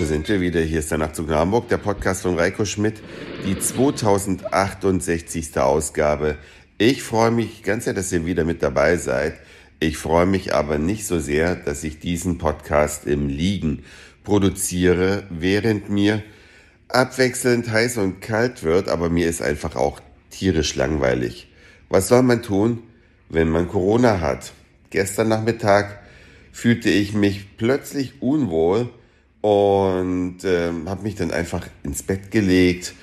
Da sind wir wieder. Hier ist der Nachtzug nach Hamburg, der Podcast von Reiko Schmidt, die 2068. Ausgabe. Ich freue mich ganz sehr, dass ihr wieder mit dabei seid. Ich freue mich aber nicht so sehr, dass ich diesen Podcast im Liegen produziere, während mir abwechselnd heiß und kalt wird, aber mir ist einfach auch tierisch langweilig. Was soll man tun, wenn man Corona hat? Gestern Nachmittag fühlte ich mich plötzlich unwohl und ähm, habe mich dann einfach ins Bett gelegt.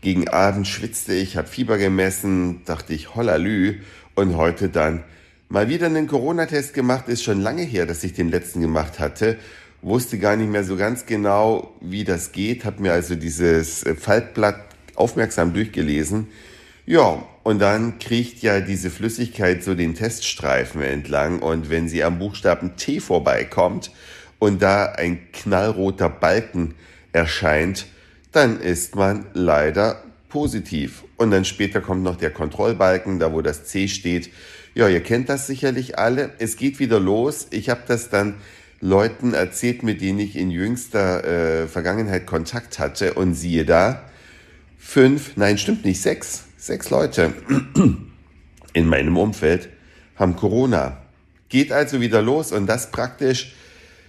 Gegen Abend schwitzte ich, habe Fieber gemessen, dachte ich, hollalü. Und heute dann mal wieder einen Corona-Test gemacht. Ist schon lange her, dass ich den letzten gemacht hatte. Wusste gar nicht mehr so ganz genau, wie das geht. Habe mir also dieses Faltblatt aufmerksam durchgelesen. Ja, und dann kriecht ja diese Flüssigkeit so den Teststreifen entlang. Und wenn sie am Buchstaben T vorbeikommt, und da ein knallroter Balken erscheint, dann ist man leider positiv. Und dann später kommt noch der Kontrollbalken, da wo das C steht. Ja, ihr kennt das sicherlich alle. Es geht wieder los. Ich habe das dann Leuten erzählt, mit denen ich in jüngster äh, Vergangenheit Kontakt hatte. Und siehe da, fünf, nein, stimmt nicht, sechs, sechs Leute in meinem Umfeld haben Corona. Geht also wieder los und das praktisch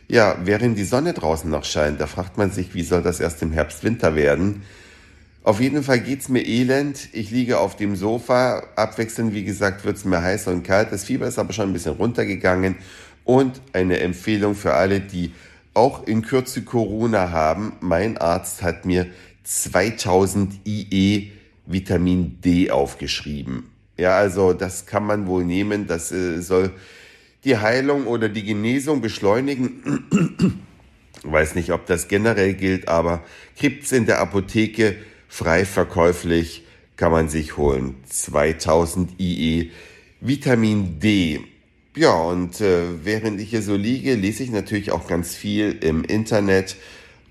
ja, während die Sonne draußen noch scheint, da fragt man sich, wie soll das erst im Herbst, Winter werden? Auf jeden Fall geht's mir elend. Ich liege auf dem Sofa. Abwechselnd, wie gesagt, wird's mir heiß und kalt. Das Fieber ist aber schon ein bisschen runtergegangen. Und eine Empfehlung für alle, die auch in Kürze Corona haben. Mein Arzt hat mir 2000 IE Vitamin D aufgeschrieben. Ja, also das kann man wohl nehmen. Das äh, soll die Heilung oder die Genesung beschleunigen. Weiß nicht, ob das generell gilt, aber gibt's in der Apotheke frei verkäuflich, kann man sich holen. 2000 IE Vitamin D. Ja, und äh, während ich hier so liege, lese ich natürlich auch ganz viel im Internet,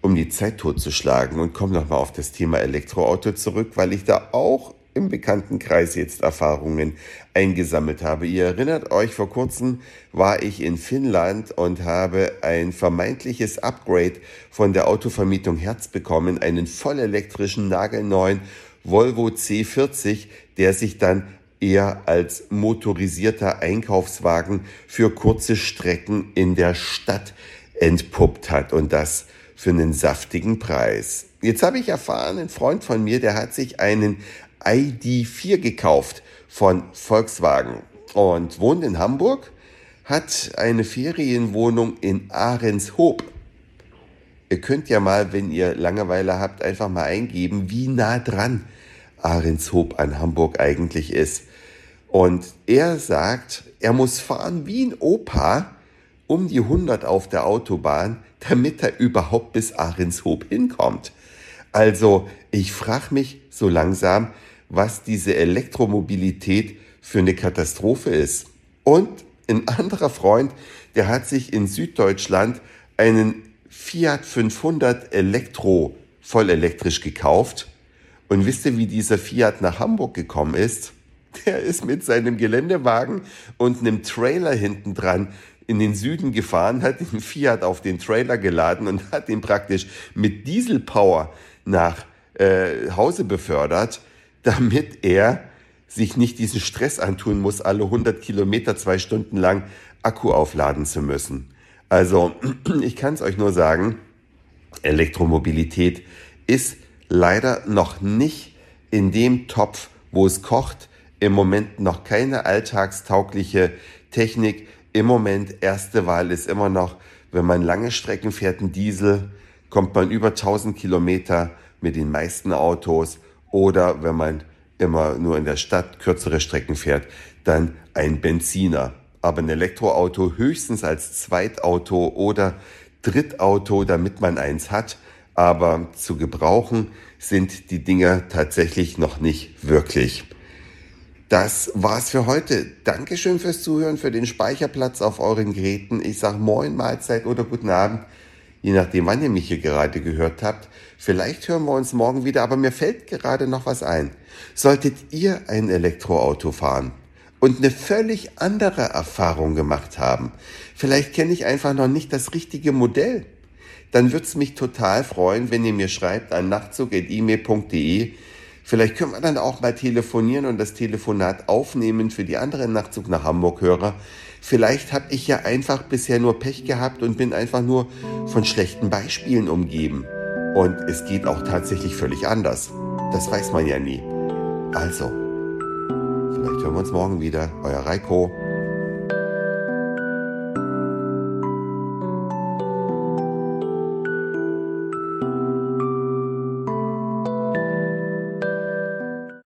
um die Zeit totzuschlagen und komme nochmal auf das Thema Elektroauto zurück, weil ich da auch im Bekanntenkreis jetzt Erfahrungen eingesammelt habe. Ihr erinnert euch, vor kurzem war ich in Finnland und habe ein vermeintliches Upgrade von der Autovermietung Herz bekommen, einen vollelektrischen, nagelneuen Volvo C40, der sich dann eher als motorisierter Einkaufswagen für kurze Strecken in der Stadt entpuppt hat und das für einen saftigen Preis. Jetzt habe ich erfahren, ein Freund von mir, der hat sich einen ID4 gekauft von Volkswagen und wohnt in Hamburg, hat eine Ferienwohnung in Ahrenshoop. Ihr könnt ja mal, wenn ihr Langeweile habt, einfach mal eingeben, wie nah dran Ahrenshoop an Hamburg eigentlich ist. Und er sagt, er muss fahren wie ein Opa um die 100 auf der Autobahn, damit er überhaupt bis Ahrenshoop hinkommt. Also ich frage mich so langsam, was diese Elektromobilität für eine Katastrophe ist. Und ein anderer Freund, der hat sich in Süddeutschland einen Fiat 500 Elektro voll elektrisch gekauft. Und wisst ihr, wie dieser Fiat nach Hamburg gekommen ist? Der ist mit seinem Geländewagen und einem Trailer hinten dran in den Süden gefahren, hat den Fiat auf den Trailer geladen und hat ihn praktisch mit Dieselpower nach äh, Hause befördert damit er sich nicht diesen Stress antun muss, alle 100 Kilometer zwei Stunden lang Akku aufladen zu müssen. Also ich kann es euch nur sagen, Elektromobilität ist leider noch nicht in dem Topf, wo es kocht. Im Moment noch keine alltagstaugliche Technik. Im Moment erste Wahl ist immer noch, wenn man lange Strecken fährt, ein Diesel, kommt man über 1000 Kilometer mit den meisten Autos oder wenn man immer nur in der Stadt kürzere Strecken fährt, dann ein Benziner. Aber ein Elektroauto höchstens als Zweitauto oder Drittauto, damit man eins hat. Aber zu gebrauchen sind die Dinger tatsächlich noch nicht wirklich. Das war's für heute. Dankeschön fürs Zuhören, für den Speicherplatz auf euren Geräten. Ich sag Moin, Mahlzeit oder guten Abend je nachdem, wann ihr mich hier gerade gehört habt. Vielleicht hören wir uns morgen wieder, aber mir fällt gerade noch was ein. Solltet ihr ein Elektroauto fahren und eine völlig andere Erfahrung gemacht haben, vielleicht kenne ich einfach noch nicht das richtige Modell, dann würde es mich total freuen, wenn ihr mir schreibt an nachtzug.email.de. Vielleicht können wir dann auch mal telefonieren und das Telefonat aufnehmen für die anderen Nachtzug nach Hamburg-Hörer. Vielleicht habe ich ja einfach bisher nur Pech gehabt und bin einfach nur von schlechten Beispielen umgeben. Und es geht auch tatsächlich völlig anders. Das weiß man ja nie. Also, vielleicht hören wir uns morgen wieder. Euer Reiko.